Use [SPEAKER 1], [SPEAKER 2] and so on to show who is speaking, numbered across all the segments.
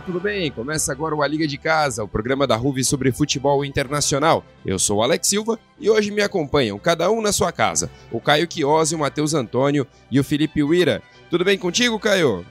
[SPEAKER 1] Olá, tudo bem? Começa agora o A Liga de Casa, o programa da RUV sobre futebol internacional. Eu sou o Alex Silva e hoje me acompanham, cada um na sua casa, o Caio Chiosi, o Matheus Antônio e o Felipe Uira. Tudo bem contigo, Caio?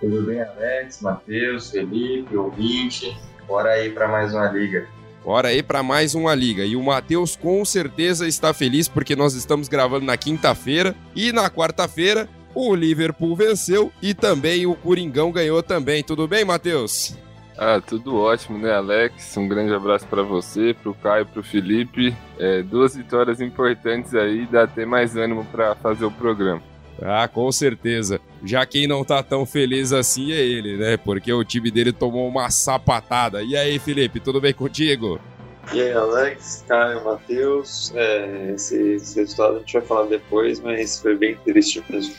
[SPEAKER 2] Tudo bem, Alex, Matheus, Felipe, ouvinte. Bora aí para mais uma liga.
[SPEAKER 1] Bora aí para mais uma liga. E o Matheus com certeza está feliz porque nós estamos gravando na quinta-feira e na quarta-feira o Liverpool venceu e também o Coringão ganhou também. Tudo bem, Matheus?
[SPEAKER 3] Ah, tudo ótimo, né, Alex? Um grande abraço para você, para o Caio, para o Felipe. É, duas vitórias importantes aí, dá até mais ânimo para fazer o programa.
[SPEAKER 1] Ah, com certeza. Já quem não tá tão feliz assim é ele, né? Porque o time dele tomou uma sapatada. E aí, Felipe, tudo bem contigo?
[SPEAKER 2] E aí, Alex, Caio, Matheus. É, esse, esse resultado a gente vai falar depois, mas foi bem triste mesmo.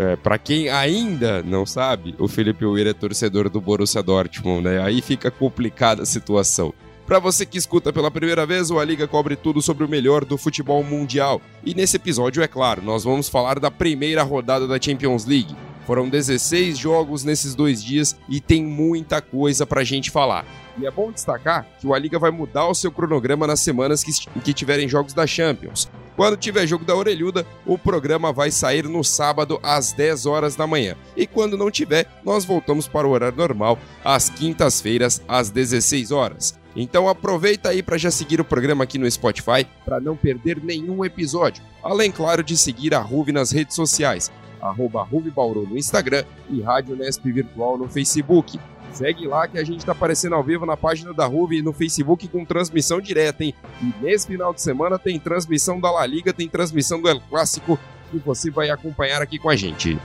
[SPEAKER 1] É, para quem ainda não sabe, o Felipe Weir é torcedor do Borussia Dortmund, né? Aí fica complicada a situação. Para você que escuta pela primeira vez, o A Liga cobre tudo sobre o melhor do futebol mundial. E nesse episódio, é claro, nós vamos falar da primeira rodada da Champions League. Foram 16 jogos nesses dois dias e tem muita coisa pra gente falar. E é bom destacar que o A Liga vai mudar o seu cronograma nas semanas que, que tiverem jogos da Champions. Quando tiver jogo da Orelhuda, o programa vai sair no sábado às 10 horas da manhã. E quando não tiver, nós voltamos para o horário normal, às quintas-feiras, às 16 horas. Então aproveita aí para já seguir o programa aqui no Spotify para não perder nenhum episódio. Além, claro, de seguir a Ruve nas redes sociais, arroba Ruve Bauru no Instagram e Rádio Nesp Virtual no Facebook. Segue lá que a gente está aparecendo ao vivo na página da Ruve no Facebook com transmissão direta, hein? E nesse final de semana tem transmissão da La Liga, tem transmissão do El Clássico que você vai acompanhar aqui com a gente.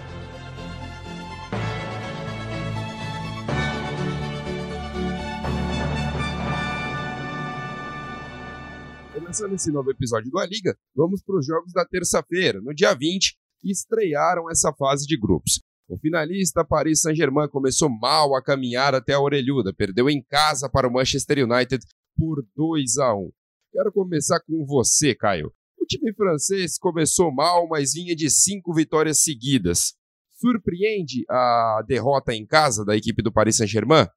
[SPEAKER 1] Começando esse novo episódio do A Liga, vamos para os jogos da terça-feira, no dia 20, que estrearam essa fase de grupos. O finalista Paris Saint-Germain começou mal a caminhar até a orelhuda, perdeu em casa para o Manchester United por 2 a 1. Quero começar com você, Caio. O time francês começou mal, mas vinha de cinco vitórias seguidas. Surpreende a derrota em casa da equipe do Paris Saint-Germain?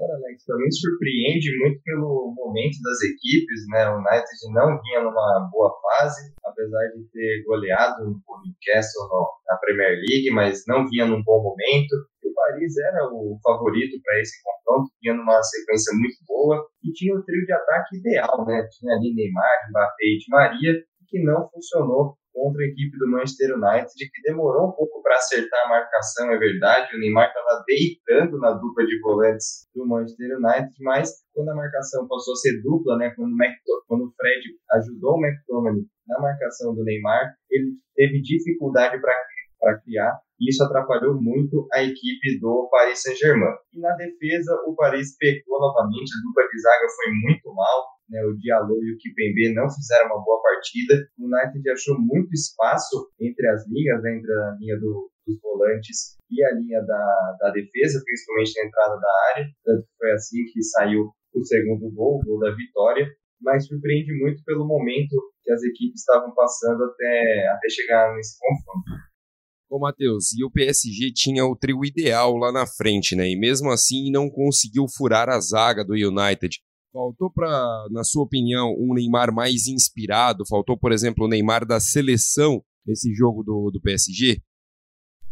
[SPEAKER 2] Cara, Alex, também surpreende muito pelo momento das equipes, né? O United não vinha numa boa fase, apesar de ter goleado o Newcastle na Premier League, mas não vinha num bom momento. E o Paris era o favorito para esse confronto, vinha numa sequência muito boa e tinha o trio de ataque ideal, né? Tinha ali Neymar, Mbappé e Di Maria, que não funcionou contra a equipe do Manchester United, que demorou um pouco para acertar a marcação, é verdade. O Neymar estava deitando na dupla de volantes do Manchester United, mas quando a marcação passou a ser dupla, né, quando, o, quando o Fred ajudou o McTominay na marcação do Neymar, ele teve dificuldade para criar e isso atrapalhou muito a equipe do Paris Saint-Germain. E na defesa, o Paris pecou novamente, a dupla de zaga foi muito mal, né, o Diallo e o Kipembe não fizeram uma boa partida. O United achou muito espaço entre as linhas, né, entre a linha do, dos volantes e a linha da, da defesa, principalmente na entrada da área. Tanto foi assim que saiu o segundo gol, o gol da vitória. Mas surpreende muito pelo momento que as equipes estavam passando até, até chegar nesse confronto.
[SPEAKER 1] Ô, Matheus, e o PSG tinha o trio ideal lá na frente, né? E mesmo assim não conseguiu furar a zaga do United. Faltou para, na sua opinião, um Neymar mais inspirado? Faltou, por exemplo, o Neymar da seleção nesse jogo do, do PSG?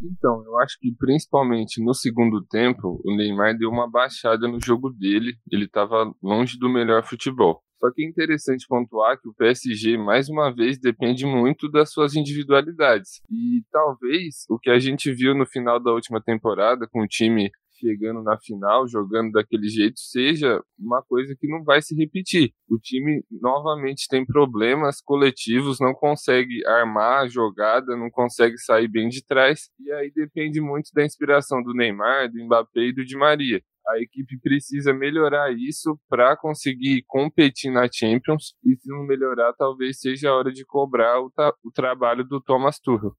[SPEAKER 3] Então, eu acho que principalmente no segundo tempo, o Neymar deu uma baixada no jogo dele. Ele estava longe do melhor futebol. Só que é interessante pontuar que o PSG, mais uma vez, depende muito das suas individualidades. E talvez o que a gente viu no final da última temporada, com o time chegando na final, jogando daquele jeito, seja uma coisa que não vai se repetir. O time novamente tem problemas coletivos, não consegue armar a jogada, não consegue sair bem de trás, e aí depende muito da inspiração do Neymar, do Mbappé e do Di Maria. A equipe precisa melhorar isso para conseguir competir na Champions, e se não melhorar, talvez seja a hora de cobrar o, o trabalho do Thomas Tuchel.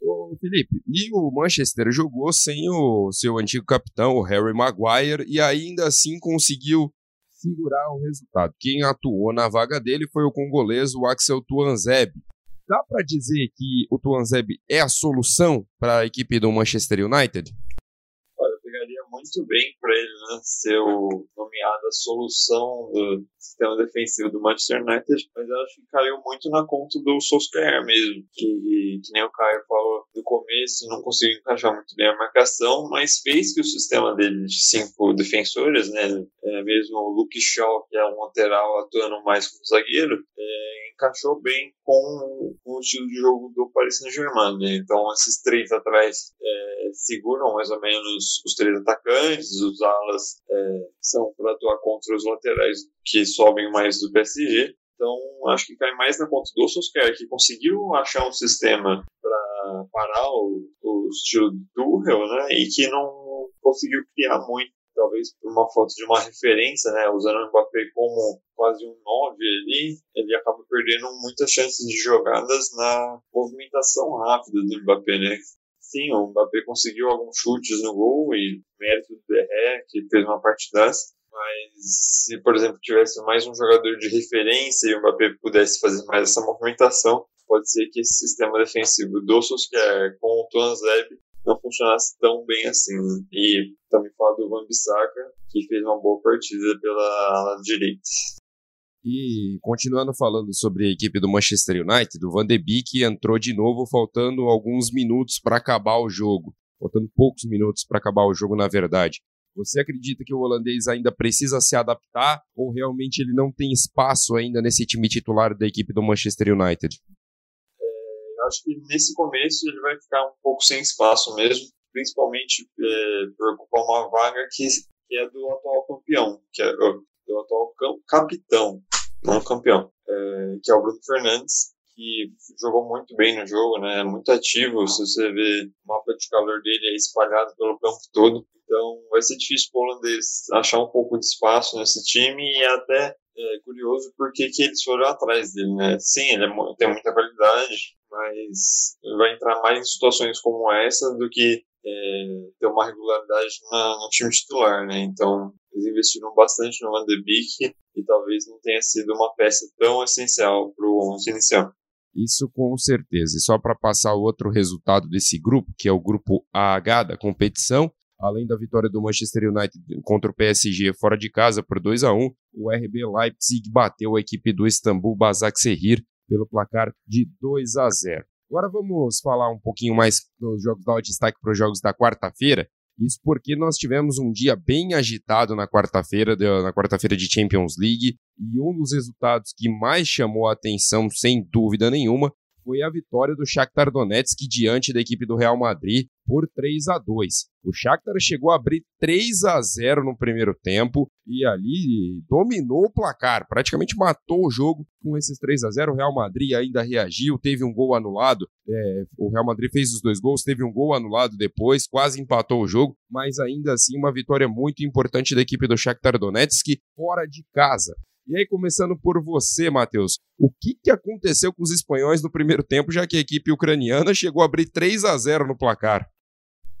[SPEAKER 1] Ô, Felipe, e o Manchester jogou sem o seu antigo capitão, o Harry Maguire, e ainda assim conseguiu segurar o resultado. Quem atuou na vaga dele foi o congolês, o Axel Tuanzeb. Dá para dizer que o Tuanzeb é a solução para a equipe do Manchester United?
[SPEAKER 4] Muito bem para ele né, ser nomeado a solução do sistema defensivo do Manchester United, mas eu acho que caiu muito na conta do Solskjaer mesmo, que, que nem o Caio falou no começo, não conseguiu encaixar muito bem a marcação, mas fez que o sistema dele de cinco defensores, né, é, mesmo o Luke Shaw, que é um lateral atuando mais como zagueiro, é, encaixou bem com, o estilo de jogo do Paris Saint-Germain. Né? Então, esses três atrás é, seguram mais ou menos os três atacantes, os alas é, são para atuar contra os laterais que sobem mais do PSG. Então, acho que cai mais na conta do Solskjaer, que conseguiu achar um sistema para parar o, o estilo do Tuchel, né? E que não conseguiu criar muito talvez por uma falta de uma referência, né, usando o Mbappé como quase um 9 ali, ele acaba perdendo muitas chances de jogadas na movimentação rápida do Mbappé, né? Sim, o Mbappé conseguiu alguns chutes no gol e mérito do Derré, que fez uma partidaça, mas se, por exemplo, tivesse mais um jogador de referência e o Mbappé pudesse fazer mais essa movimentação, pode ser que esse sistema defensivo do Solskjaer com o Tuanzeb não funcionasse tão bem assim. E também fala do Van Bissaka, que fez uma boa partida pela direita.
[SPEAKER 1] E continuando falando sobre a equipe do Manchester United, o Van de Beek entrou de novo faltando alguns minutos para acabar o jogo. Faltando poucos minutos para acabar o jogo, na verdade. Você acredita que o holandês ainda precisa se adaptar ou realmente ele não tem espaço ainda nesse time titular da equipe do Manchester United?
[SPEAKER 4] acho que nesse começo ele vai ficar um pouco sem espaço mesmo, principalmente é, por ocupar uma vaga que, que é do atual campeão, que é do atual capitão, não campeão, é, que é o Bruno Fernandes, que jogou muito bem no jogo, né? Muito ativo. Se você vê o mapa de calor dele é espalhado pelo campo todo. Então vai ser difícil para o holandês achar um pouco de espaço nesse time e é até é, curioso porque que eles foram atrás dele, né? Sim, ele é, tem muita qualidade, mas vai entrar mais em situações como essa do que é, ter uma regularidade na, no time titular, né? Então, eles investiram bastante no Van de Beek e talvez não tenha sido uma peça tão essencial para o 11 inicial.
[SPEAKER 1] Isso com certeza. E só para passar o outro resultado desse grupo, que é o grupo AH da competição, além da vitória do Manchester United contra o PSG fora de casa por 2 a 1, o RB Leipzig bateu a equipe do Istambul Basaksehir pelo placar de 2 a 0. Agora vamos falar um pouquinho mais dos jogos, dar o destaque para os jogos da quarta-feira. Isso porque nós tivemos um dia bem agitado na quarta-feira, na quarta-feira de Champions League, e um dos resultados que mais chamou a atenção, sem dúvida nenhuma, foi a vitória do Shakhtar Donetsk diante da equipe do Real Madrid por 3 a 2. O Shakhtar chegou a abrir 3 a 0 no primeiro tempo e ali dominou o placar, praticamente matou o jogo com esses 3 a 0. O Real Madrid ainda reagiu, teve um gol anulado. É, o Real Madrid fez os dois gols, teve um gol anulado depois, quase empatou o jogo, mas ainda assim uma vitória muito importante da equipe do Shakhtar Donetsk fora de casa. E aí, começando por você, Matheus, o que, que aconteceu com os espanhóis no primeiro tempo, já que a equipe ucraniana chegou a abrir 3 a 0 no placar?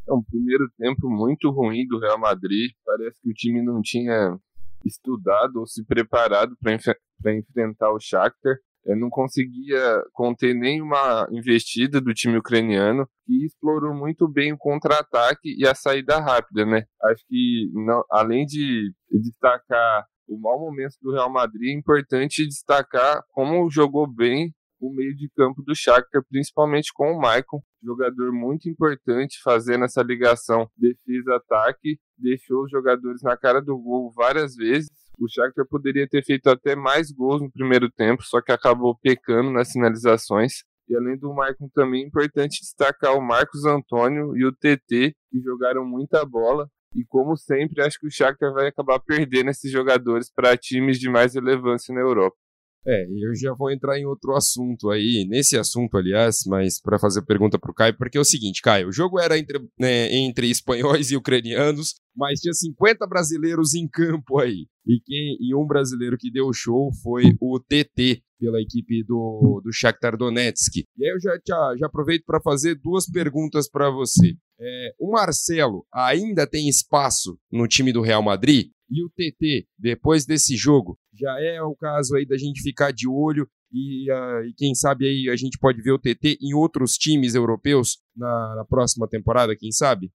[SPEAKER 3] É um primeiro tempo muito ruim do Real Madrid. Parece que o time não tinha estudado ou se preparado para enf enfrentar o Shakhtar. Eu não conseguia conter nenhuma investida do time ucraniano e explorou muito bem o contra-ataque e a saída rápida, né? Acho que não, além de destacar o mau momento do Real Madrid, é importante destacar como jogou bem o meio de campo do Shakhtar, principalmente com o Maicon, jogador muito importante fazendo essa ligação defesa-ataque, deixou os jogadores na cara do gol várias vezes. O Shakhtar poderia ter feito até mais gols no primeiro tempo, só que acabou pecando nas finalizações. E além do Maicon também é importante destacar o Marcos Antônio e o TT, que jogaram muita bola e como sempre, acho que o Shakhtar vai acabar perdendo esses jogadores para times de mais relevância na Europa.
[SPEAKER 1] É, eu já vou entrar em outro assunto aí, nesse assunto, aliás, mas para fazer pergunta para o Caio, porque é o seguinte, Caio, o jogo era entre, né, entre espanhóis e ucranianos, mas tinha 50 brasileiros em campo aí. E, quem, e um brasileiro que deu show foi o TT, pela equipe do, do Shakhtar Donetsk. E aí eu já, já, já aproveito para fazer duas perguntas para você. É, o Marcelo ainda tem espaço no time do Real Madrid? E o TT, depois desse jogo, já é o caso aí da gente ficar de olho e, uh, e, quem sabe aí a gente pode ver o TT em outros times europeus na, na próxima temporada, quem sabe?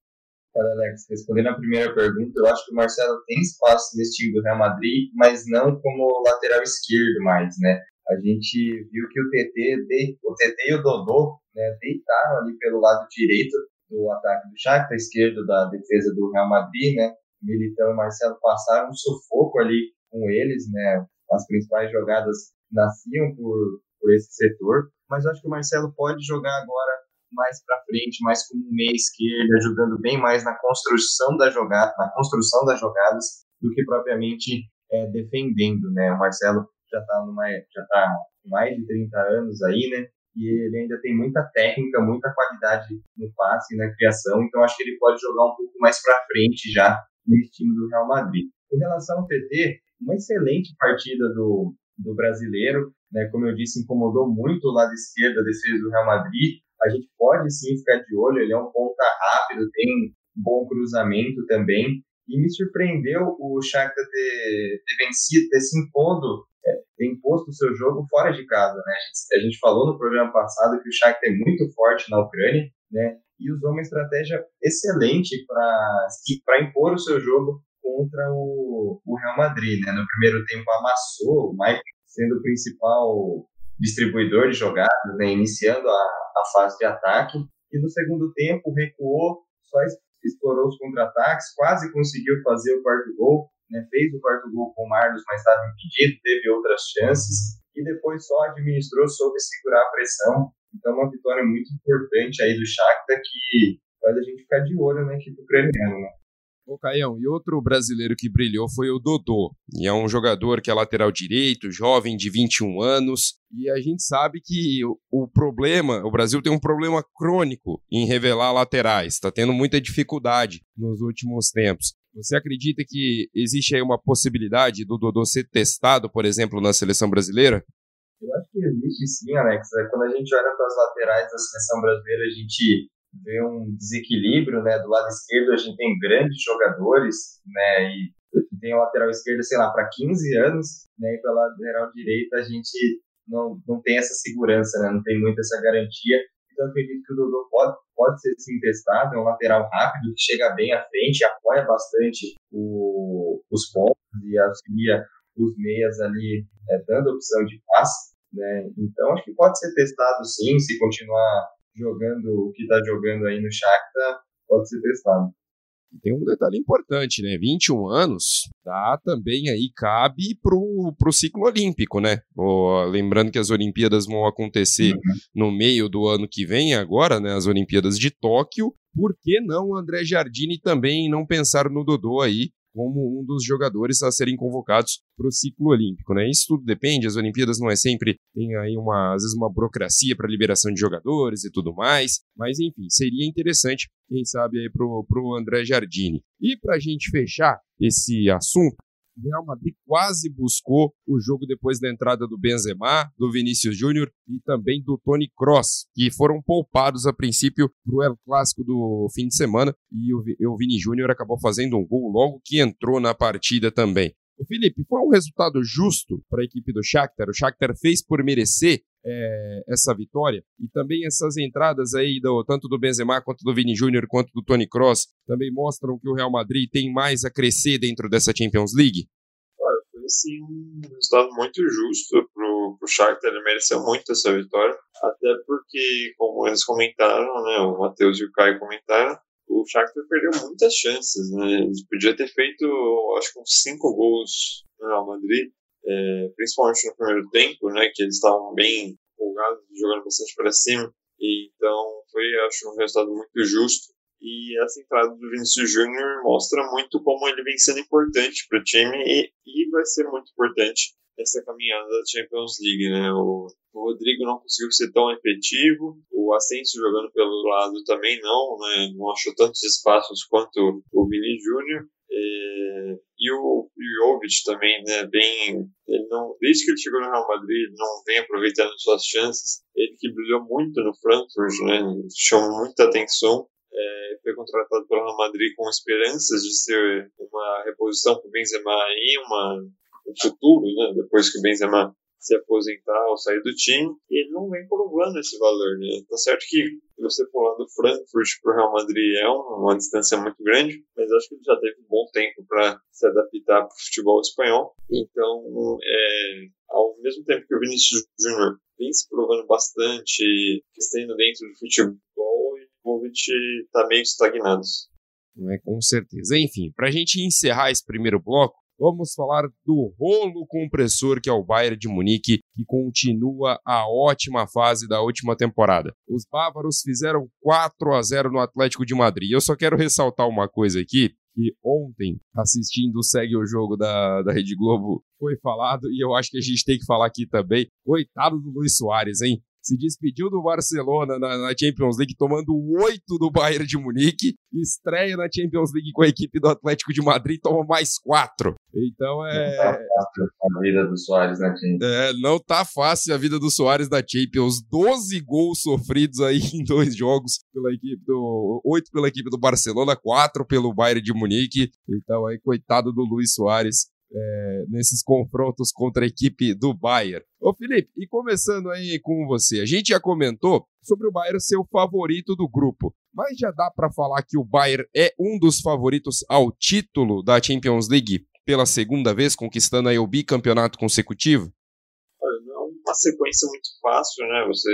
[SPEAKER 2] Olha, Alex, respondendo a primeira pergunta, eu acho que o Marcelo tem espaço nesse time do Real Madrid, mas não como lateral esquerdo mais, né? A gente viu que o TT, o TT e o Dodô né, deitaram ali pelo lado direito do ataque do Shakhtar, esquerdo da defesa do Real Madrid, né? Militão e Marcelo passaram um sufoco ali com eles, né? As principais jogadas nasciam por, por esse setor, mas eu acho que o Marcelo pode jogar agora mais para frente, mais como meia esquerda, ajudando bem mais na construção da jogada, na construção das jogadas, do que propriamente é, defendendo, né? O Marcelo já está já tá com mais de 30 anos aí, né? E ele ainda tem muita técnica, muita qualidade no passe, na criação, então acho que ele pode jogar um pouco mais para frente já nesse time do Real Madrid. Com relação ao PT, uma excelente partida do, do brasileiro, né? Como eu disse, incomodou muito o lado esquerdo da defesa do Real Madrid, a gente pode sim ficar de olho, ele é um ponta rápido, tem bom cruzamento também, e me surpreendeu o Shakhtar ter, ter vencido, ter se impondo, é, ter imposto o seu jogo fora de casa, né? A gente, a gente falou no programa passado que o Shakhtar é muito forte na Ucrânia, né? E usou uma estratégia excelente para impor o seu jogo contra o, o Real Madrid, né? No primeiro tempo amassou, o Mike sendo o principal distribuidor de jogadas, né, iniciando a, a fase de ataque. E no segundo tempo recuou, só explorou os contra-ataques, quase conseguiu fazer o quarto gol, né, fez o quarto gol com o Marlos, mas estava impedido, teve outras chances, e depois só administrou, soube segurar a pressão. Então, uma vitória muito importante aí do Shakhtar que faz a gente ficar de olho na equipe ucraniana. Né?
[SPEAKER 1] Ô, Caião, e outro brasileiro que brilhou foi o Dodô. E é um jogador que é lateral direito, jovem, de 21 anos. E a gente sabe que o, o problema, o Brasil tem um problema crônico em revelar laterais. Está tendo muita dificuldade nos últimos tempos. Você acredita que existe aí uma possibilidade do Dodô ser testado, por exemplo, na seleção brasileira?
[SPEAKER 2] Eu acho que existe sim, Alex. Quando a gente olha para as laterais da seleção brasileira, a gente vê um desequilíbrio, né? Do lado esquerdo a gente tem grandes jogadores, né? E tem a lateral esquerda, sei lá, para 15 anos, né? E para lateral direita a gente não, não tem essa segurança, né? Não tem muito essa garantia. Então eu acredito que o Dodô pode, pode ser sim testado, é um lateral rápido que chega bem à frente, apoia bastante o, os pontos e auxilia os meias ali, é, dando opção de passe. Né? Então acho que pode ser testado sim, se continuar jogando o que está jogando aí no Shakhtar, pode ser testado.
[SPEAKER 1] Tem um detalhe importante, né? 21 anos dá também aí, cabe pro, pro ciclo olímpico, né? lembrando que as Olimpíadas vão acontecer uhum. no meio do ano que vem, agora, né? As Olimpíadas de Tóquio. Por que não o André Jardini também não pensar no Dodô aí como um dos jogadores a serem convocados para o ciclo olímpico, né? Isso tudo depende, as Olimpíadas não é sempre, tem aí uma, às vezes uma burocracia para liberação de jogadores e tudo mais, mas enfim, seria interessante, quem sabe aí pro, pro André Jardini. E para a gente fechar esse assunto, o Real Madrid quase buscou o jogo depois da entrada do Benzema, do Vinícius Júnior e também do Tony Cross, que foram poupados a princípio para o Clássico do fim de semana e o, Vini Júnior acabou fazendo um gol logo que entrou na partida também. Felipe, foi um resultado justo para a equipe do Shakhtar? O Shakhtar fez por merecer é, essa vitória e também essas entradas aí do, tanto do Benzema quanto do Vini Júnior quanto do Tony Cross também mostram que o Real Madrid tem mais a crescer dentro dessa Champions League?
[SPEAKER 4] Foi sim um resultado muito justo pro, pro Shakhtar, ele mereceu muito essa vitória, até porque, como eles comentaram, né, o Matheus e o Caio comentaram, o Shakhtar perdeu muitas chances, né? Ele podia ter feito, acho que uns cinco gols no Real Madrid, é, principalmente no primeiro tempo, né? Que eles estavam bem empolgados, jogando bastante para cima. E, então, foi, acho, um resultado muito justo. E essa entrada do Vinícius Júnior mostra muito como ele vem sendo importante para o time e, e vai ser muito importante essa caminhada da Champions League, né? O, o, Rodrigo não conseguiu ser tão efetivo, o Asensio jogando pelo lado também não, né? Não achou tantos espaços quanto o Vini Júnior. É, e o Jovic também, né, bem, ele não, desde que ele chegou no Real Madrid, não vem aproveitando suas chances. Ele que brilhou muito no Frankfurt, né, chamou muita atenção. É, foi contratado pelo Real Madrid com esperanças de ser uma reposição para o Benzema e uma, um futuro, né, depois que o Benzema se aposentar ou sair do time, e ele não vem provando esse valor, né? Tá certo que você pular do Frankfurt para o Real Madrid é uma distância muito grande, mas acho que ele já teve um bom tempo para se adaptar para o futebol espanhol. Então, é, ao mesmo tempo que o Vinícius Júnior vem se provando bastante, estando dentro do futebol, e o Movic está meio estagnado.
[SPEAKER 1] É, com certeza. Enfim, para a gente encerrar esse primeiro bloco, vamos falar do rolo compressor que é o Bayern de Munique, que continua a ótima fase da última temporada. Os bávaros fizeram 4 a 0 no Atlético de Madrid. Eu só quero ressaltar uma coisa aqui, que ontem, assistindo o Segue o Jogo da, da Rede Globo, foi falado, e eu acho que a gente tem que falar aqui também. Coitado do Luiz Soares, hein? Se despediu do Barcelona na, na, Champions League, tomando oito do Bayern de Munique, estreia na Champions League com a equipe do Atlético de Madrid, toma mais quatro. Então é.
[SPEAKER 2] Não tá fácil a vida do Soares na Champions.
[SPEAKER 1] É, não tá fácil a vida do Soares na Champions. 12 gols sofridos aí em dois jogos pela equipe do. Oito pela equipe do Barcelona, quatro pelo Bayern de Munique. Então aí, coitado do Luiz Soares é, nesses confrontos contra a equipe do Bayern. Ô Felipe, e começando aí com você, a gente já comentou sobre o Bayern ser o favorito do grupo, mas já dá para falar que o Bayern é um dos favoritos ao título da Champions League pela segunda vez, conquistando aí o bicampeonato consecutivo?
[SPEAKER 4] É uma sequência muito fácil, né? Você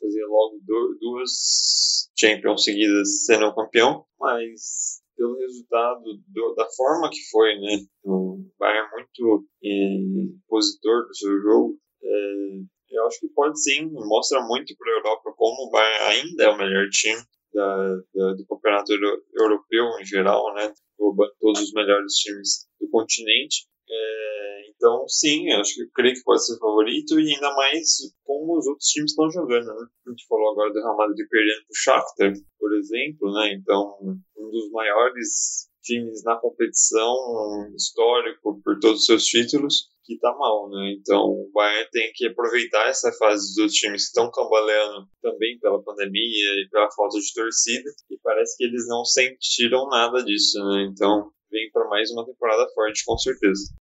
[SPEAKER 4] fazer logo duas Champions seguidas sendo campeão, mas pelo resultado do, da forma que foi, né? O Bayern muito eh, positor do seu jogo. É, eu acho que pode sim, mostra muito para a Europa como o Bayern ainda é o melhor time da, da, do campeonato euro, europeu em geral, né? Roubando todos os melhores times do continente. É, então, sim, acho que eu creio que pode ser favorito e ainda mais como os outros times estão jogando, né? A gente falou agora do Real Madrid perdendo pro Shakhtar, por exemplo, né? Então, um dos maiores times na competição histórico por todos os seus títulos que tá mal, né? Então o Bayern tem que aproveitar essa fase dos times que estão cambaleando também pela pandemia e pela falta de torcida e parece que eles não sentiram nada disso, né? Então vem para mais uma temporada forte com certeza.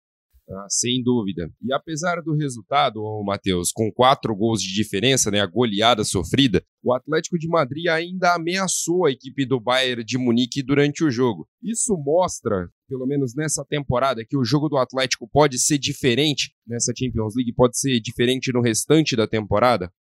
[SPEAKER 1] Ah, sem dúvida. E apesar do resultado, Matheus, com quatro gols de diferença, né, a goleada sofrida, o Atlético de Madrid ainda ameaçou a equipe do Bayern de Munique durante o jogo. Isso mostra, pelo menos nessa temporada, que o jogo do Atlético pode ser diferente nessa Champions League, pode ser diferente no restante da temporada?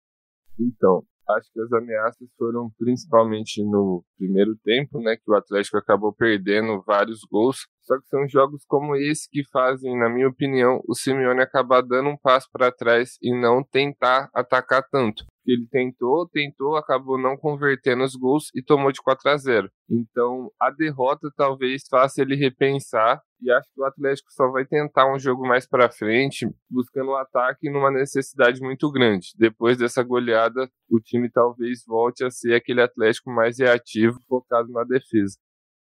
[SPEAKER 3] Então, acho que as ameaças foram principalmente no primeiro tempo, né, que o Atlético acabou perdendo vários gols. Só que são jogos como esse que fazem, na minha opinião, o Simeone acabar dando um passo para trás e não tentar atacar tanto. Ele tentou, tentou, acabou não convertendo os gols e tomou de 4 a 0. Então, a derrota talvez faça ele repensar e acho que o Atlético só vai tentar um jogo mais para frente, buscando o um ataque numa necessidade muito grande. Depois dessa goleada, o time talvez volte a ser aquele Atlético mais reativo, focado na defesa.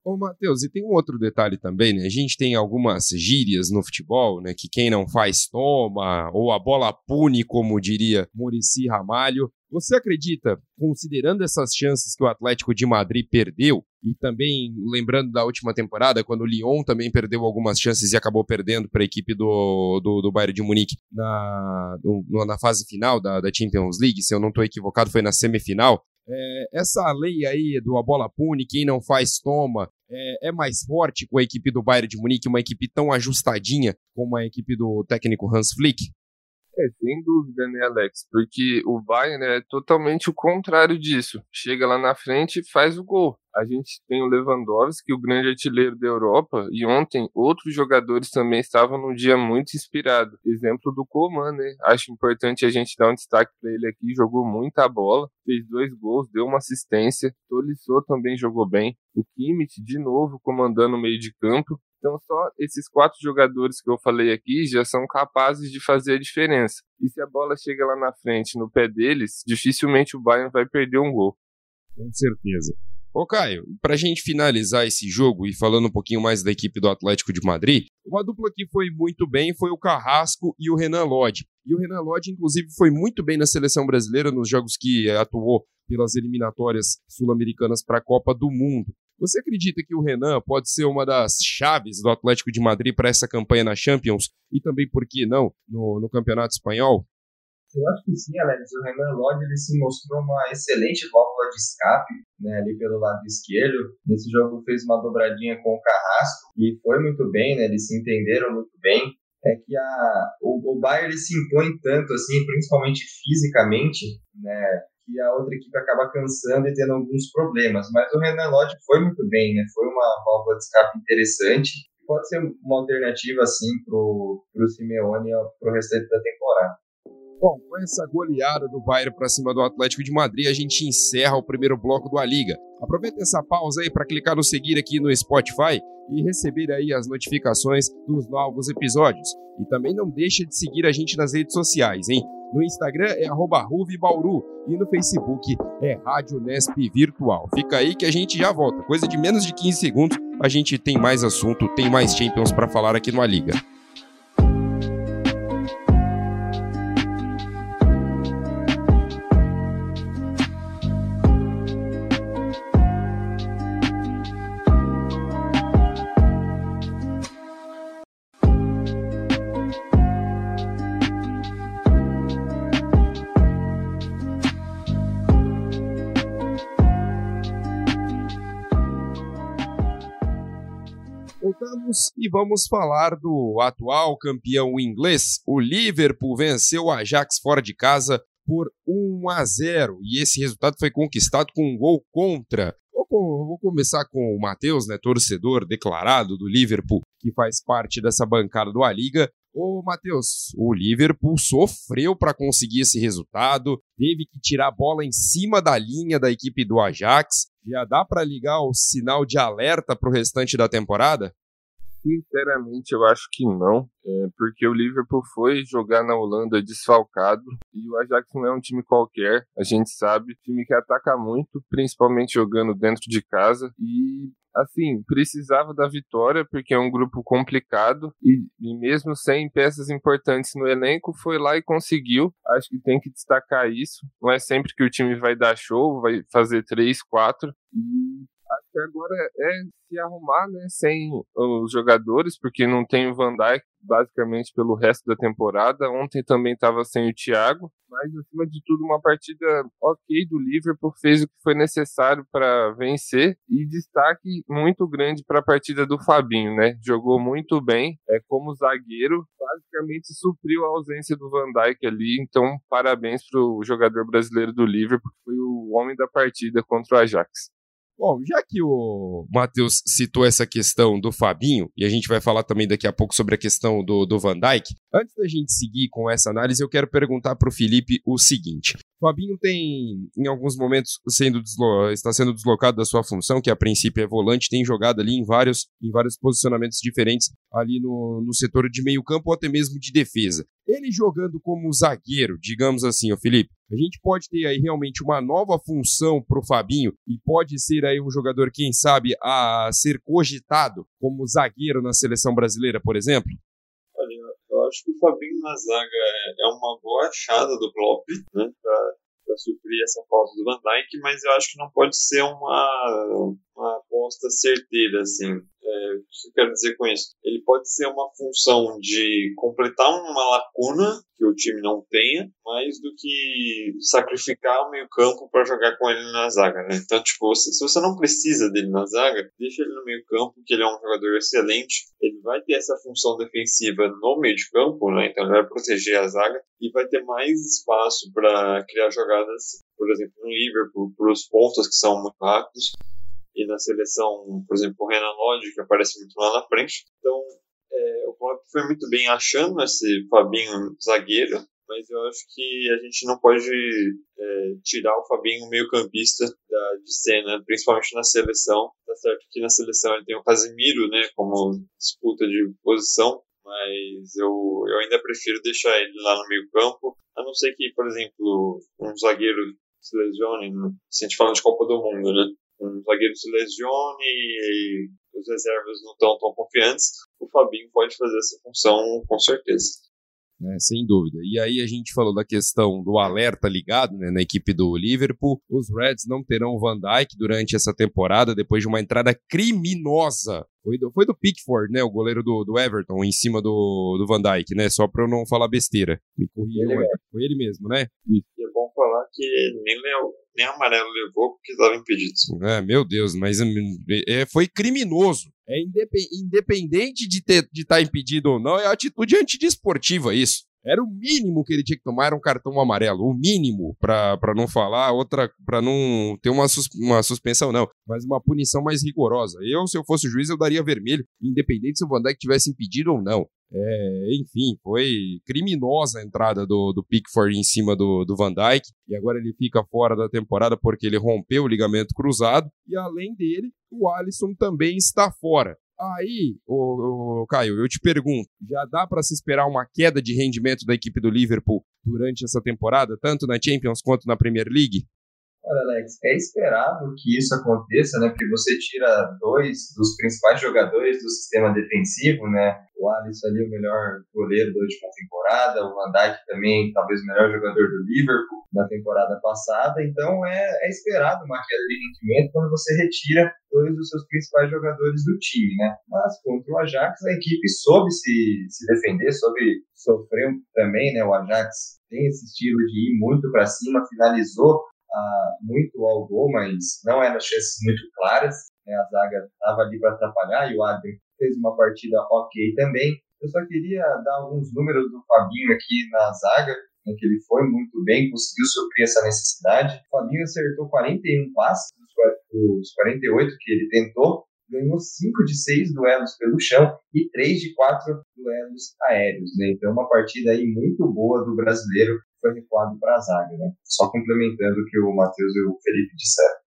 [SPEAKER 1] Ô, Matheus, e tem um outro detalhe também, né? A gente tem algumas gírias no futebol, né? Que quem não faz toma, ou a bola pune, como diria Murici Ramalho. Você acredita, considerando essas chances que o Atlético de Madrid perdeu, e também lembrando da última temporada, quando o Lyon também perdeu algumas chances e acabou perdendo para a equipe do, do, do, Bayern de Munique na, no, na fase final da, da Champions League, se eu não estou equivocado, foi na semifinal. É, essa lei aí do a bola pune, quem não faz toma, é, é, mais forte com a equipe do Bayern de Munique, uma equipe tão ajustadinha como a equipe do técnico Hans Flick?
[SPEAKER 3] É, sem dúvida, né, Alex? Porque o Bayern é totalmente o contrário disso. Chega lá na frente e faz o gol. A gente tem o Lewandowski, o grande artilheiro da Europa, e ontem outros jogadores também estavam num dia muito inspirado. Exemplo do Coman, né? Acho importante a gente dar um destaque para ele aqui. Jogou muita bola, fez dois gols, deu uma assistência. Tolisso também jogou bem. O Kimmich, de novo, comandando o meio de campo. Então, só esses quatro jogadores que eu falei aqui já são capazes de fazer a diferença. E se a bola chega lá na frente, no pé deles, dificilmente o Bayern vai perder um gol.
[SPEAKER 1] Com certeza. Ô Caio, pra gente finalizar esse jogo e falando um pouquinho mais da equipe do Atlético de Madrid, uma dupla que foi muito bem foi o Carrasco e o Renan Lodge. E o Renan Lodge, inclusive, foi muito bem na seleção brasileira nos jogos que atuou pelas eliminatórias sul-americanas para a Copa do Mundo. Você acredita que o Renan pode ser uma das chaves do Atlético de Madrid para essa campanha na Champions e também, por que não, no, no Campeonato Espanhol?
[SPEAKER 2] Eu acho que sim, Alex. O Renan Lodge ele se mostrou uma excelente válvula de escape né, ali pelo lado esquerdo. Nesse jogo fez uma dobradinha com o Carrasco e foi muito bem, né? Eles se entenderam muito bem. É que a, o, o Bayern ele se impõe tanto, assim, principalmente fisicamente, né? Que a outra equipe acaba cansando e tendo alguns problemas. Mas o Renan Lodge foi muito bem, né? Foi uma válvula de escape interessante pode ser uma alternativa, assim, pro, pro Simeone pro restante da temporada.
[SPEAKER 1] Bom, com essa goleada do Bayern para cima do Atlético de Madrid, a gente encerra o primeiro bloco do A Liga. Aproveita essa pausa aí para clicar no seguir aqui no Spotify e receber aí as notificações dos novos episódios. E também não deixa de seguir a gente nas redes sociais, hein? No Instagram é @ruvibauru e no Facebook é Rádio Nesp Virtual. Fica aí que a gente já volta. Coisa de menos de 15 segundos, a gente tem mais assunto, tem mais Champions para falar aqui no A Liga. Voltamos e vamos falar do atual campeão inglês. O Liverpool venceu o Ajax fora de casa por 1 a 0 e esse resultado foi conquistado com um gol contra. Vou começar com o Matheus, né, torcedor declarado do Liverpool, que faz parte dessa bancada do A Liga. Ô, Matheus, o Liverpool sofreu para conseguir esse resultado, teve que tirar a bola em cima da linha da equipe do Ajax. Já dá para ligar o sinal de alerta para o restante da temporada?
[SPEAKER 3] Sinceramente, eu acho que não, é, porque o Liverpool foi jogar na Holanda desfalcado e o Ajax não é um time qualquer, a gente sabe, time que ataca muito, principalmente jogando dentro de casa e assim, precisava da vitória porque é um grupo complicado e, e, mesmo sem peças importantes no elenco, foi lá e conseguiu. Acho que tem que destacar isso. Não é sempre que o time vai dar show, vai fazer três, quatro. E que agora é se arrumar, né, sem os jogadores, porque não tem o Van Dijk basicamente pelo resto da temporada. Ontem também estava sem o Thiago, mas acima de tudo uma partida ok do Liverpool, fez o que foi necessário para vencer e destaque muito grande para a partida do Fabinho, né? Jogou muito bem, é como zagueiro, basicamente supriu a ausência do Van Dijk ali, então parabéns para o jogador brasileiro do Liverpool, foi o homem da partida contra o Ajax.
[SPEAKER 1] Bom, já que o Matheus citou essa questão do Fabinho, e a gente vai falar também daqui a pouco sobre a questão do, do Van Dijk, antes da gente seguir com essa análise, eu quero perguntar para o Felipe o seguinte. O Fabinho tem, em alguns momentos, sendo está sendo deslocado da sua função, que a princípio é volante, tem jogado ali em vários, em vários posicionamentos diferentes ali no, no setor de meio campo ou até mesmo de defesa. Ele jogando como zagueiro, digamos assim, o Felipe, a gente pode ter aí realmente uma nova função para o Fabinho e pode ser aí um jogador, quem sabe, a ser cogitado como zagueiro na seleção brasileira, por exemplo?
[SPEAKER 4] Olha, eu acho que o Fabinho na zaga é, é uma boa achada do Klopp, né, para suprir essa falta do Van Dijk, mas eu acho que não pode ser uma, uma aposta certeira, assim. É, o que eu quero dizer com isso? Ele pode ser uma função de completar uma lacuna que o time não tenha, mais do que sacrificar o meio-campo para jogar com ele na zaga, né? Então, tipo, se, se você não precisa dele na zaga, deixa ele no meio-campo, que ele é um jogador excelente. Ele vai ter essa função defensiva no meio de campo, né? Então, ele vai proteger a zaga e vai ter mais espaço para criar jogadas, por exemplo, no Liverpool, para os pontos que são muito rápidos e na seleção, por exemplo, o Renan Lodge, que aparece muito lá na frente. Então, é, o Klopp foi muito bem achando esse Fabinho zagueiro, mas eu acho que a gente não pode é, tirar o Fabinho meio campista da, de cena, principalmente na seleção. Tá certo que na seleção ele tem o Casemiro, né, como disputa de posição, mas eu, eu ainda prefiro deixar ele lá no meio campo, a não ser que, por exemplo, um zagueiro se lesione, né? se a gente fala de Copa do Mundo, né? Um zagueiro se lesione e os reservas não estão tão confiantes, o Fabinho pode fazer essa função com certeza.
[SPEAKER 1] né, sem dúvida. E aí a gente falou da questão do alerta ligado né, na equipe do Liverpool. Os Reds não terão Van Dijk durante essa temporada, depois de uma entrada criminosa. Foi do, foi do Pickford, né, o goleiro do, do Everton, em cima do, do Van Dijk, né, só pra eu não falar besteira. Me corrigiram, foi ele mesmo, né?
[SPEAKER 4] E é bom falar que nem, nem amarelo levou porque estava impedido.
[SPEAKER 1] É, meu Deus, mas é, foi criminoso. É independente de estar de tá impedido ou não, é atitude antidesportiva isso. Era o mínimo que ele tinha que tomar, era um cartão amarelo. O mínimo, para não falar, outra, para não ter uma, sus, uma suspensão, não. Mas uma punição mais rigorosa. Eu, se eu fosse juiz, eu daria vermelho, independente se o Van Dijk tivesse impedido ou não. É, enfim, foi criminosa a entrada do, do Pickford em cima do, do Van Dijk. E agora ele fica fora da temporada porque ele rompeu o ligamento cruzado. E além dele, o Alisson também está fora. Aí, o, Caio, eu te pergunto, já dá para se esperar uma queda de rendimento da equipe do Liverpool durante essa temporada, tanto na Champions quanto na Premier League?
[SPEAKER 2] Olha, Alex, é esperado que isso aconteça, né? Porque você tira dois dos principais jogadores do sistema defensivo, né? O Alisson ali, o melhor goleiro da última temporada, o Van Dijk também, talvez o melhor jogador do Liverpool na temporada passada. Então é, é esperado uma queda de rendimento quando você retira dois dos seus principais jogadores do time, né? Mas contra o Ajax, a equipe soube se, se defender, soube sofrer também, né? O Ajax tem esse estilo de ir muito para cima, finalizou uh, muito ao gol, mas não eram chances muito claras. Né? A zaga estava ali para atrapalhar e o Adrian fez uma partida ok também. Eu só queria dar alguns números do Fabinho aqui na zaga, né, que ele foi muito bem, conseguiu suprir essa necessidade. O Fabinho acertou 41 passes dos 48 que ele tentou, ganhou 5 de 6 duelos pelo chão e 3 de 4 duelos aéreos. Né? Então, uma partida aí muito boa do brasileiro foi recuado para a zaga, né? Só complementando o que o Matheus e o Felipe disseram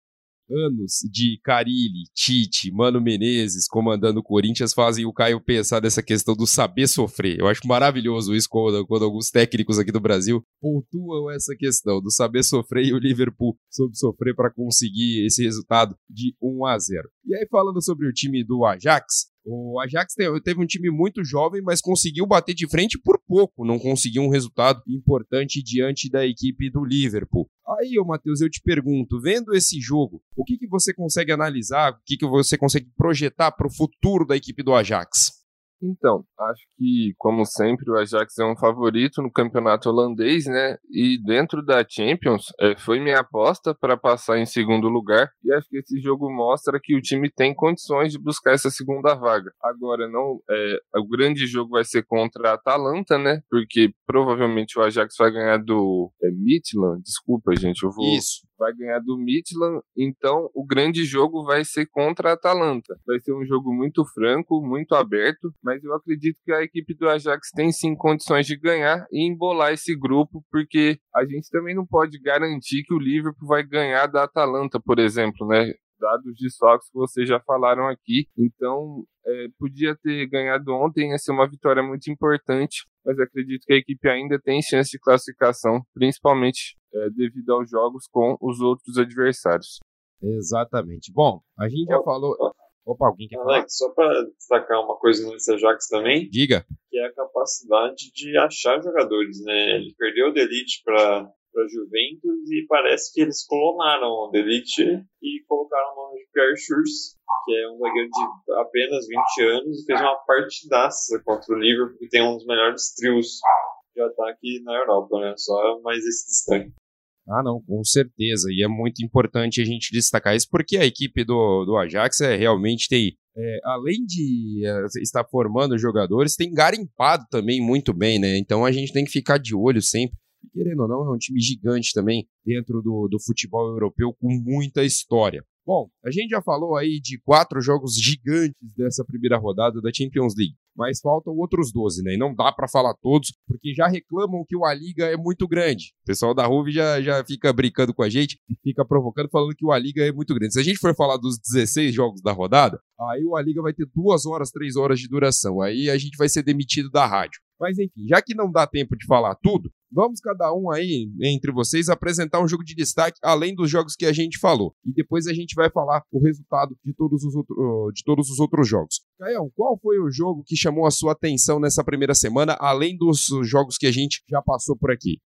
[SPEAKER 1] anos de Carilli, Tite, Mano Menezes comandando o Corinthians fazem o Caio pensar nessa questão do saber sofrer. Eu acho maravilhoso isso quando, quando alguns técnicos aqui do Brasil pontuam essa questão do saber sofrer e o Liverpool soube sofrer para conseguir esse resultado de 1 a 0. E aí falando sobre o time do Ajax, o Ajax teve um time muito jovem, mas conseguiu bater de frente por pouco, não conseguiu um resultado importante diante da equipe do Liverpool. Aí, Matheus, eu te pergunto, vendo esse jogo, o que, que você consegue analisar, o que, que você consegue projetar para o futuro da equipe do Ajax?
[SPEAKER 3] Então, acho que, como sempre, o Ajax é um favorito no campeonato holandês, né? E dentro da Champions, é, foi minha aposta para passar em segundo lugar. E acho que esse jogo mostra que o time tem condições de buscar essa segunda vaga. Agora, não, é, o grande jogo vai ser contra a Atalanta, né? Porque provavelmente o Ajax vai ganhar do é, Midland. Desculpa, gente, eu vou.
[SPEAKER 1] Isso
[SPEAKER 3] vai ganhar do Midland, então o grande jogo vai ser contra a Atalanta. Vai ser um jogo muito franco, muito aberto, mas eu acredito que a equipe do Ajax tem sim condições de ganhar e embolar esse grupo, porque a gente também não pode garantir que o Liverpool vai ganhar da Atalanta, por exemplo, né? Dados de socos que vocês já falaram aqui. Então, é, podia ter ganhado ontem, ia ser uma vitória muito importante, mas acredito que a equipe ainda tem chance de classificação, principalmente é, devido aos jogos com os outros adversários.
[SPEAKER 1] Exatamente. Bom, a gente já falou. Opa, alguém quer falar?
[SPEAKER 4] Alex, só para destacar uma coisa nesse Ajax também.
[SPEAKER 1] Diga.
[SPEAKER 4] Que é a capacidade de achar jogadores, né? Ele perdeu o Delite para para Juventus e parece que eles clonaram o Delite e colocaram o nome de Pierre Schurz, que é um zagueiro de apenas 20 anos e fez uma partidaça contra o Liverpool, que tem um dos melhores trios de ataque na Europa, né? Só mais esse destaque.
[SPEAKER 1] Ah, não, com certeza. E é muito importante a gente destacar isso, porque a equipe do, do Ajax é, realmente tem, é, além de é, estar formando jogadores, tem garimpado também muito bem, né? Então a gente tem que ficar de olho sempre. querendo ou não, é um time gigante também dentro do, do futebol europeu com muita história. Bom, a gente já falou aí de quatro jogos gigantes dessa primeira rodada da Champions League, mas faltam outros 12, né? E não dá para falar todos, porque já reclamam que o A Liga é muito grande. O pessoal da Ruve já, já fica brincando com a gente fica provocando, falando que o A Liga é muito grande. Se a gente for falar dos 16 jogos da rodada, aí o A Liga vai ter duas horas, três horas de duração. Aí a gente vai ser demitido da rádio. Mas enfim, já que não dá tempo de falar tudo, vamos cada um aí, entre vocês, apresentar um jogo de destaque além dos jogos que a gente falou. E depois a gente vai falar o resultado de todos os, outro, de todos os outros jogos. Caião, qual foi o jogo que chamou a sua atenção nessa primeira semana, além dos jogos que a gente já passou por aqui?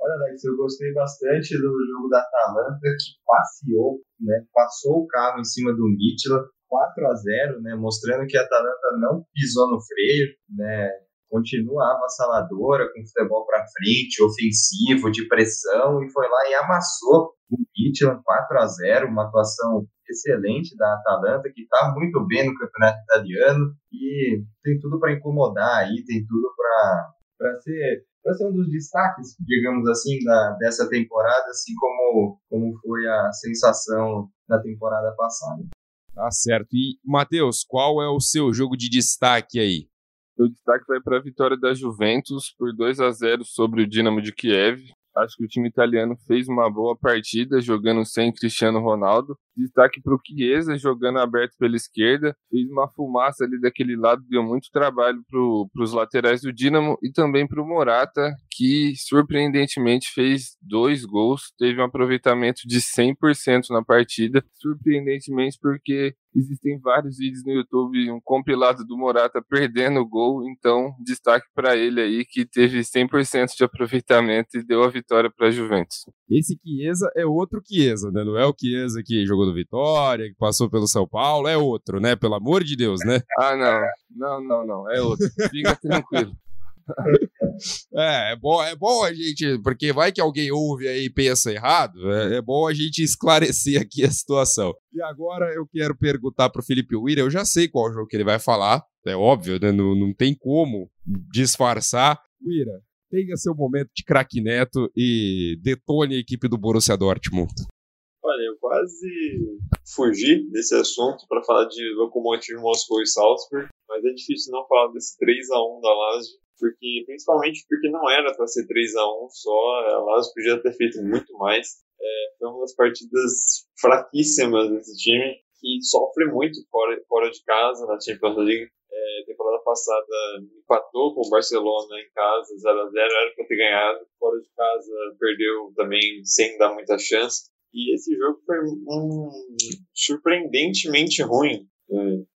[SPEAKER 2] Olha, Alex, eu gostei bastante do jogo da Atalanta, que passeou, né? Passou o carro em cima do Mitchell, 4 a 0 né? Mostrando que a Atalanta não pisou no freio, né? Continua avassaladora, com futebol para frente, ofensivo, de pressão, e foi lá e amassou o Mitchell 4 a 0 uma atuação excelente da Atalanta, que está muito bem no campeonato italiano e tem tudo para incomodar aí, tem tudo para ser para ser um dos destaques, digamos assim, da, dessa temporada, assim como, como foi a sensação na temporada passada.
[SPEAKER 1] Tá certo. E, Matheus, qual é o seu jogo de destaque aí?
[SPEAKER 3] O destaque vai para a vitória da Juventus por 2 a 0 sobre o Dinamo de Kiev. Acho que o time italiano fez uma boa partida jogando sem Cristiano Ronaldo. Destaque para o Chiesa jogando aberto pela esquerda. Fez uma fumaça ali daquele lado, deu muito trabalho para os laterais do Dinamo e também para o Morata, que surpreendentemente fez dois gols, teve um aproveitamento de 100% na partida. Surpreendentemente, porque existem vários vídeos no YouTube, um compilado do Morata perdendo o gol, então destaque para ele aí que teve 100% de aproveitamento e deu a vitória para a Juventus.
[SPEAKER 1] Esse Chiesa é outro Chiesa, né? Não é o Chiesa que jogou no Vitória, que passou pelo São Paulo, é outro, né? Pelo amor de Deus, né?
[SPEAKER 3] Ah, não. Não, não, não, é outro. Fica tranquilo.
[SPEAKER 1] É, é bom, é bom a gente, porque vai que alguém ouve aí e pensa errado, é, é, bom a gente esclarecer aqui a situação. E agora eu quero perguntar pro Felipe Wira, eu já sei qual jogo que ele vai falar, é óbvio, né? não, não tem como disfarçar. Wira, tenha seu momento de craque neto e detone a equipe do Borussia Dortmund.
[SPEAKER 4] Olha, eu quase fugi desse assunto para falar de Lokomotiv Moscou e Salzburg, mas é difícil não falar desse 3 a 1 da Lazio porque principalmente porque não era para ser 3 a 1 só, a Lazio podia ter feito muito mais. É, foi uma das partidas fraquíssimas desse time, que sofre muito fora, fora de casa na Champions League. É, temporada passada empatou com o Barcelona em casa, 0x0, era para ter ganhado. Fora de casa perdeu também sem dar muita chance. E esse jogo foi um, surpreendentemente ruim. É,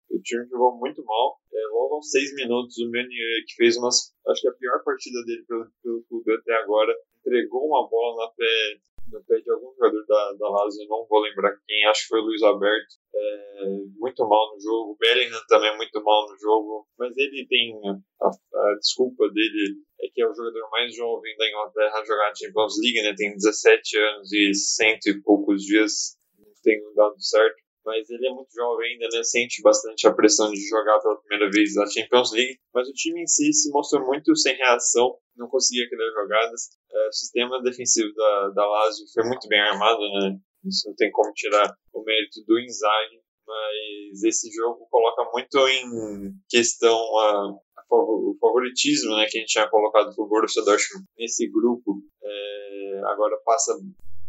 [SPEAKER 4] o time jogou muito mal. É, logo aos seis minutos, o Meunier, que fez umas, acho que a pior partida dele pelo, pelo clube até agora, entregou uma bola na pé, no pé de algum jogador da, da Lazio, não vou lembrar quem, acho que foi o Luiz Alberto. É, muito mal no jogo. O Bellingham também muito mal no jogo. Mas ele tem. A, a, desculpa dele que é o jogador mais jovem da Inglaterra a jogar Champions League, né? Tem 17 anos e cento e poucos dias. Não tem dado certo mas ele é muito jovem ainda, né? Sente bastante a pressão de jogar pela primeira vez na Champions League. Mas o time em si se mostrou muito sem reação, não conseguia criar jogadas. É, o sistema defensivo da, da Lazio foi muito bem armado, né? Isso não tem como tirar o mérito do Inzaghi, mas esse jogo coloca muito em questão a, o favoritismo né, que a gente tinha colocado para o Borussia Dortmund nesse grupo. É, agora passa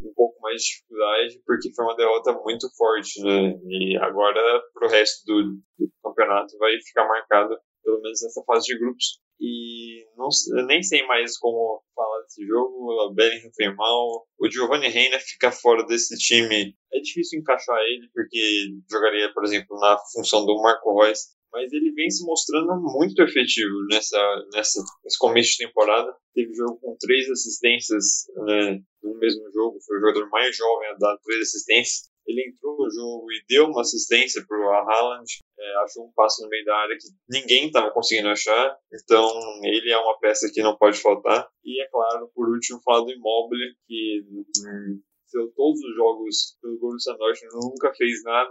[SPEAKER 4] um pouco mais de dificuldade, porque foi uma derrota muito forte, né? E agora, pro resto do, do campeonato, vai ficar marcado, pelo menos nessa fase de grupos. E não, nem sei mais como falar desse jogo. O Bellingham foi mal. O Giovanni Reina fica fora desse time. É difícil encaixar ele, porque jogaria, por exemplo, na função do Marco Reus mas ele vem se mostrando muito efetivo nessa, nessa, nesse começo de temporada. Teve jogo com três assistências né, no mesmo jogo, foi o jogador mais jovem a dar três assistências. Ele entrou no jogo e deu uma assistência para o Haaland, é, achou um passo no meio da área que ninguém estava conseguindo achar, então ele é uma peça que não pode faltar. E é claro, por último, falar do Immobile, que hum, todos os jogos pelo Borussia Dortmund nunca fez nada,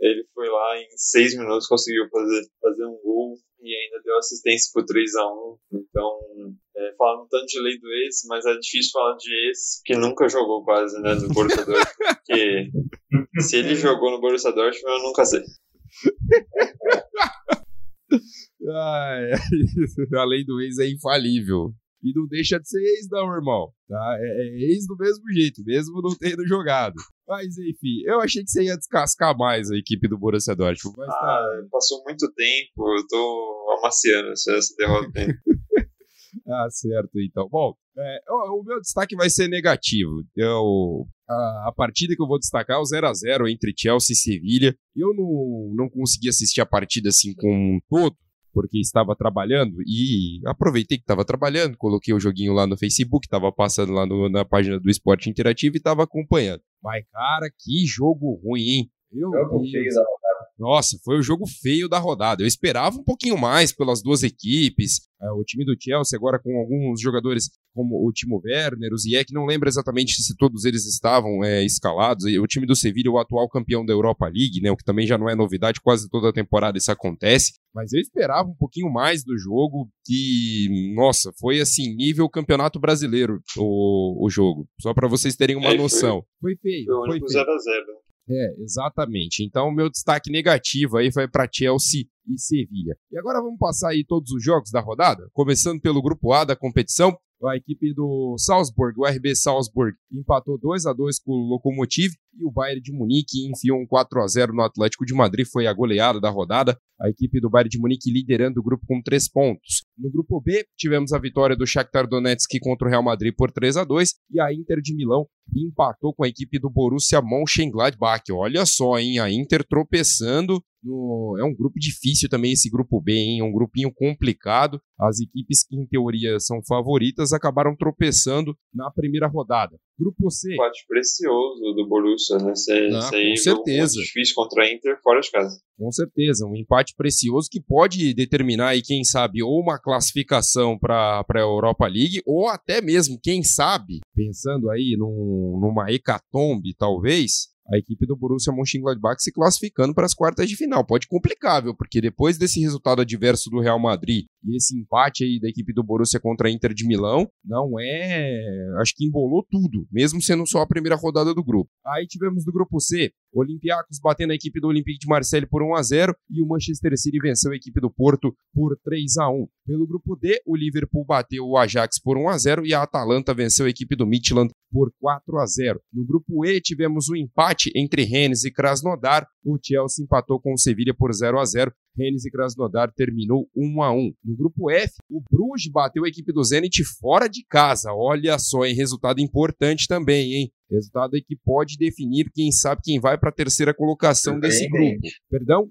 [SPEAKER 4] ele foi lá em seis minutos conseguiu fazer, fazer um gol e ainda deu assistência por 3 a 1 Então, é, falando tanto de lei do ex, mas é difícil falar de ex que nunca jogou quase né, no Borussia Dortmund. porque se ele jogou no Borussia Dortmund, eu nunca sei.
[SPEAKER 1] Ai, a lei do ex é infalível. E não deixa de ser ex, não, irmão. Tá? É, é ex do mesmo jeito, mesmo não tendo jogado. Mas enfim, eu achei que você ia descascar mais a equipe do Borussia Dortmund. Mas
[SPEAKER 4] tá. ah, tá... passou muito tempo, eu tô amaciando essa derrota.
[SPEAKER 1] Ah, certo, então. Bom, é, o, o, meu destaque vai ser negativo. Eu, a, a partida que eu vou destacar é o 0 a 0 entre Chelsea e Sevilha. Eu não, não consegui assistir a partida assim com um todo, porque estava trabalhando e aproveitei que estava trabalhando, coloquei o joguinho lá no Facebook, estava passando lá no, na página do Esporte Interativo e estava acompanhando. Mas, cara, que jogo ruim, hein?
[SPEAKER 2] Meu jogo feio da rodada.
[SPEAKER 1] Nossa, foi o jogo feio da rodada. Eu esperava um pouquinho mais pelas duas equipes. É, o time do Chelsea agora com alguns jogadores como o Timo Werner, o Ziyech, não lembro exatamente se todos eles estavam é, escalados. O time do Sevilla, o atual campeão da Europa League, né, o que também já não é novidade, quase toda a temporada isso acontece. Mas eu esperava um pouquinho mais do jogo e, nossa, foi assim, nível campeonato brasileiro o, o jogo. Só para vocês terem uma é, noção.
[SPEAKER 4] Foi, foi feio. Foi, foi 0 a 0
[SPEAKER 1] é, exatamente. Então, meu destaque negativo aí vai para Chelsea e Sevilha. E agora vamos passar aí todos os jogos da rodada, começando pelo grupo A da competição. A equipe do Salzburg, o RB Salzburg, empatou 2 a 2 com o Lokomotiv e o Bayern de Munique enfiou um 4 a 0 no Atlético de Madrid, foi a goleada da rodada. A equipe do Bayern de Munique liderando o grupo com 3 pontos. No grupo B, tivemos a vitória do Shakhtar Donetsk contra o Real Madrid por 3 a 2 e a Inter de Milão empatou com a equipe do Borussia Mönchengladbach. Olha só, hein, a Inter tropeçando no, é um grupo difícil também esse grupo B, hein? É um grupinho complicado. As equipes que em teoria são favoritas acabaram tropeçando na primeira rodada. Grupo C.
[SPEAKER 4] Empate precioso do Borussia, né? Cê,
[SPEAKER 1] ah, com certeza.
[SPEAKER 4] difícil contra a Inter fora de casa.
[SPEAKER 1] Com certeza, um empate precioso que pode determinar aí, quem sabe, ou uma classificação para a Europa League, ou até mesmo, quem sabe, pensando aí num, numa hecatombe, talvez, a equipe do Borussia Mönchengladbach se classificando para as quartas de final. Pode complicar, viu? Porque depois desse resultado adverso do Real Madrid e esse empate aí da equipe do Borussia contra a Inter de Milão, não é... Acho que embolou tudo, mesmo sendo só a primeira rodada do grupo. Aí tivemos do grupo C, Olympiacos batendo a equipe do Olympique de Marseille por 1 a 0 e o Manchester City venceu a equipe do Porto por 3 a 1. Pelo grupo D, o Liverpool bateu o Ajax por 1 a 0 e a Atalanta venceu a equipe do Midland por 4 a 0. No grupo E, tivemos o um empate entre Rennes e Krasnodar. O Chelsea empatou com o Sevilla por 0 a 0. Rennes e Krasnodar terminou 1 a 1. No grupo F, o Bruges bateu a equipe do Zenit fora de casa. Olha só, hein? resultado importante também, hein? Resultado aí que pode definir quem sabe quem vai para a terceira colocação desse grupo. Perdão?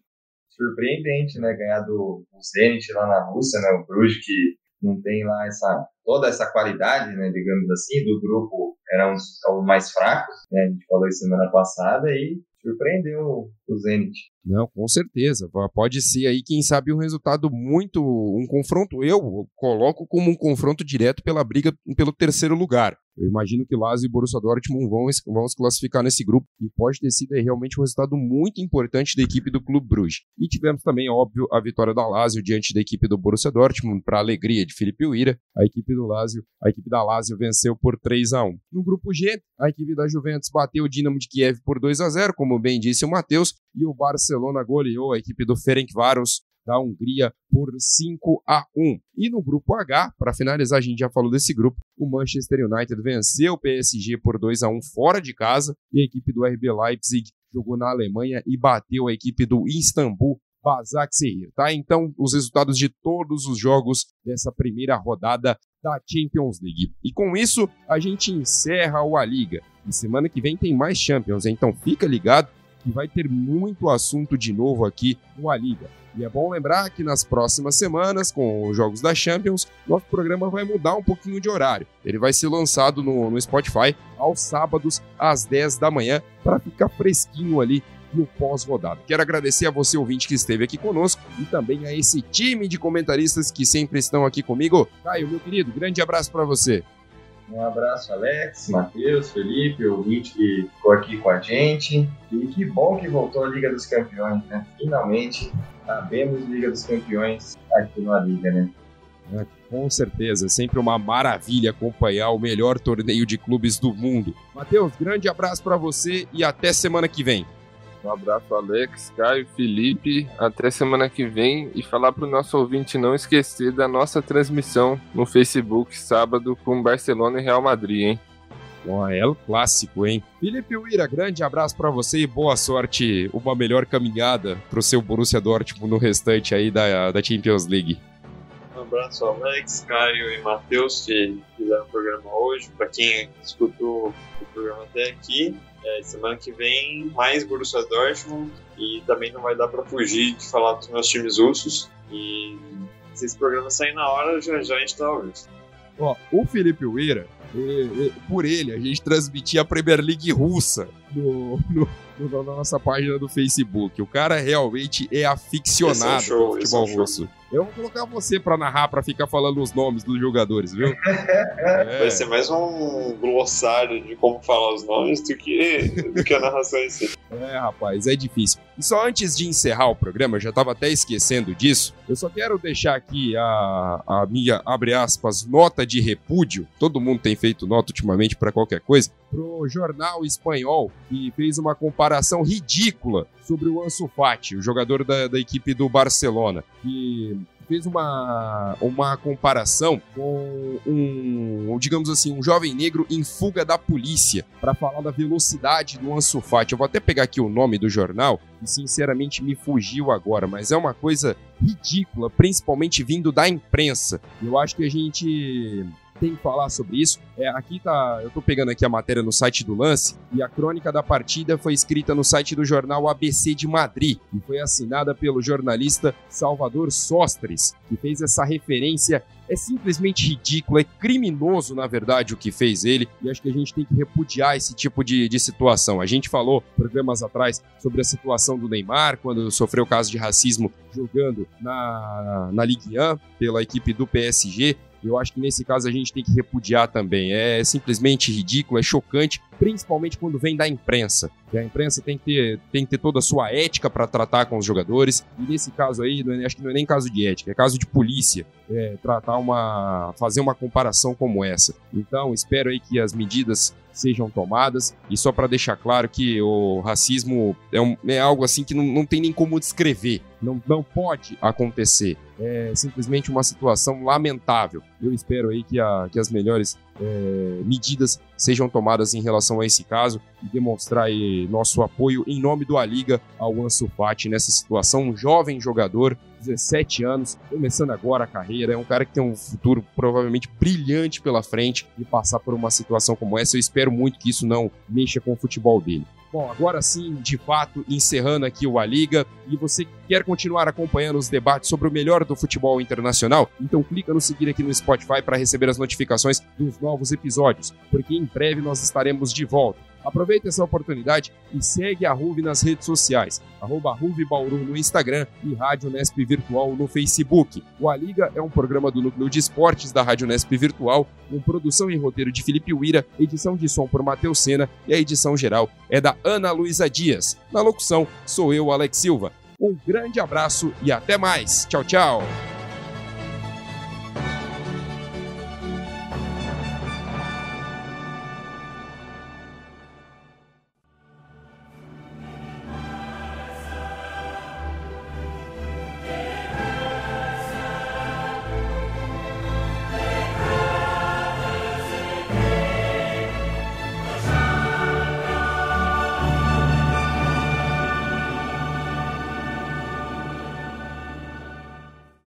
[SPEAKER 2] Surpreendente, né? Ganhar do, do Zenit lá na Rússia, né? O Bruges que não tem lá essa toda essa qualidade, né, digamos assim, do grupo eram os, os mais fracos, né, a gente falou isso semana passada e surpreendeu o Zenit.
[SPEAKER 1] Não, com certeza. Pode ser aí, quem sabe, um resultado muito. Um confronto. Eu coloco como um confronto direto pela briga pelo terceiro lugar. Eu imagino que Lazio e Borussia Dortmund vão, vão se classificar nesse grupo e pode ter sido realmente um resultado muito importante da equipe do Clube Bruges. E tivemos também, óbvio, a vitória da Lazio diante da equipe do Borussia Dortmund, para alegria de Felipe Uira. A equipe do Lazio, a equipe da Lazio venceu por 3 a 1. No grupo G, a equipe da Juventus bateu o Dinamo de Kiev por 2 a 0, como bem disse o Matheus, e o Barcelona goleou a equipe do Ferencváros da Hungria por 5 a 1. E no grupo H, para finalizar, a gente já falou desse grupo, o Manchester United venceu o PSG por 2 a 1 fora de casa e a equipe do RB Leipzig jogou na Alemanha e bateu a equipe do Istambul Basaksehir, tá? Então, os resultados de todos os jogos dessa primeira rodada da Champions League. E com isso, a gente encerra o A Liga. E semana que vem tem mais Champions, então fica ligado que vai ter muito assunto de novo aqui no A Liga. E é bom lembrar que nas próximas semanas, com os jogos da Champions, nosso programa vai mudar um pouquinho de horário. Ele vai ser lançado no, no Spotify aos sábados, às 10 da manhã, para ficar fresquinho ali no pós-rodada. Quero agradecer a você, ouvinte, que esteve aqui conosco e também a esse time de comentaristas que sempre estão aqui comigo. Caio, meu querido, grande abraço para você.
[SPEAKER 2] Um abraço, Alex, Matheus, Felipe, o Mitch que ficou aqui com a gente. E que bom que voltou a Liga dos Campeões, né? Finalmente, sabemos Liga dos Campeões aqui na Liga, né?
[SPEAKER 1] É, com certeza, é sempre uma maravilha acompanhar o melhor torneio de clubes do mundo. Matheus, grande abraço para você e até semana que vem.
[SPEAKER 3] Um abraço, Alex, Caio, Felipe. Até semana que vem. E falar para o nosso ouvinte não esquecer da nossa transmissão no Facebook sábado com Barcelona e Real Madrid, hein?
[SPEAKER 1] Bom, é o clássico, hein? Felipe Uira, grande abraço para você e boa sorte, uma melhor caminhada para o seu Borussia Dortmund no restante aí da, da Champions League
[SPEAKER 4] abraço ao Alex, Caio e Matheus que fizeram o programa hoje. Para quem escutou o programa até aqui, é, semana que vem mais Borussia Dortmund e também não vai dar para fugir de falar dos meus times russos. E se esse programa sair na hora, já já a gente tá ouvindo.
[SPEAKER 1] Ó, o Felipe Ueira, por ele, a gente transmitia a Premier League russa no, no, no, na nossa página do Facebook. O cara realmente é aficionado é um show, futebol é um russo. Eu vou colocar você pra narrar, pra ficar falando os nomes dos jogadores, viu?
[SPEAKER 4] é. Vai ser mais um glossário de como falar os nomes do que, do que a narração em si.
[SPEAKER 1] É, rapaz, é difícil. E só antes de encerrar o programa, eu já tava até esquecendo disso, eu só quero deixar aqui a, a minha, abre aspas, nota de repúdio. Todo mundo tem feito nota ultimamente para qualquer coisa. Pro jornal espanhol, que fez uma comparação ridícula sobre o Ansu Fati, o jogador da, da equipe do Barcelona, que fez uma, uma comparação com um, digamos assim, um jovem negro em fuga da polícia para falar da velocidade do Ansu Fati. Eu vou até pegar aqui o nome do jornal, que sinceramente me fugiu agora, mas é uma coisa ridícula, principalmente vindo da imprensa. Eu acho que a gente tem que falar sobre isso. É, aqui tá, eu tô pegando aqui a matéria no site do Lance e a crônica da partida foi escrita no site do jornal ABC de Madrid e foi assinada pelo jornalista Salvador Sostres, que fez essa referência é simplesmente ridículo, é criminoso, na verdade, o que fez ele, e acho que a gente tem que repudiar esse tipo de, de situação. A gente falou programas atrás sobre a situação do Neymar, quando sofreu caso de racismo jogando na, na Ligue 1 pela equipe do PSG, eu acho que nesse caso a gente tem que repudiar também. É simplesmente ridículo, é chocante, principalmente quando vem da imprensa. a imprensa tem que ter, tem que ter toda a sua ética para tratar com os jogadores. E nesse caso aí, é, acho que não é nem caso de ética, é caso de polícia. É, tratar uma. fazer uma comparação como essa. Então, espero aí que as medidas sejam tomadas. E só para deixar claro que o racismo é, um, é algo assim que não, não tem nem como descrever. Não, não pode acontecer. É simplesmente uma situação lamentável. Eu espero aí que, a, que as melhores é, medidas sejam tomadas em relação a esse caso e demonstrar nosso apoio em nome do Liga ao Ansu Fati nessa situação. Um jovem jogador, 17 anos, começando agora a carreira, é um cara que tem um futuro provavelmente brilhante pela frente e passar por uma situação como essa, eu espero muito que isso não mexa com o futebol dele. Bom, agora sim, de fato, encerrando aqui o A Liga, e você quer continuar acompanhando os debates sobre o melhor do futebol internacional? Então clica no seguir aqui no Spotify para receber as notificações dos novos episódios, porque em breve nós estaremos de volta. Aproveite essa oportunidade e segue a Ruve nas redes sociais, arroba Ruve Bauru no Instagram e Rádio Nesp Virtual no Facebook. O A Liga é um programa do Núcleo de Esportes da Rádio Nesp Virtual, com produção e roteiro de Felipe Uira, edição de som por Matheus Sena e a edição geral é da Ana Luísa Dias. Na locução, sou eu, Alex Silva. Um grande abraço e até mais. Tchau, tchau.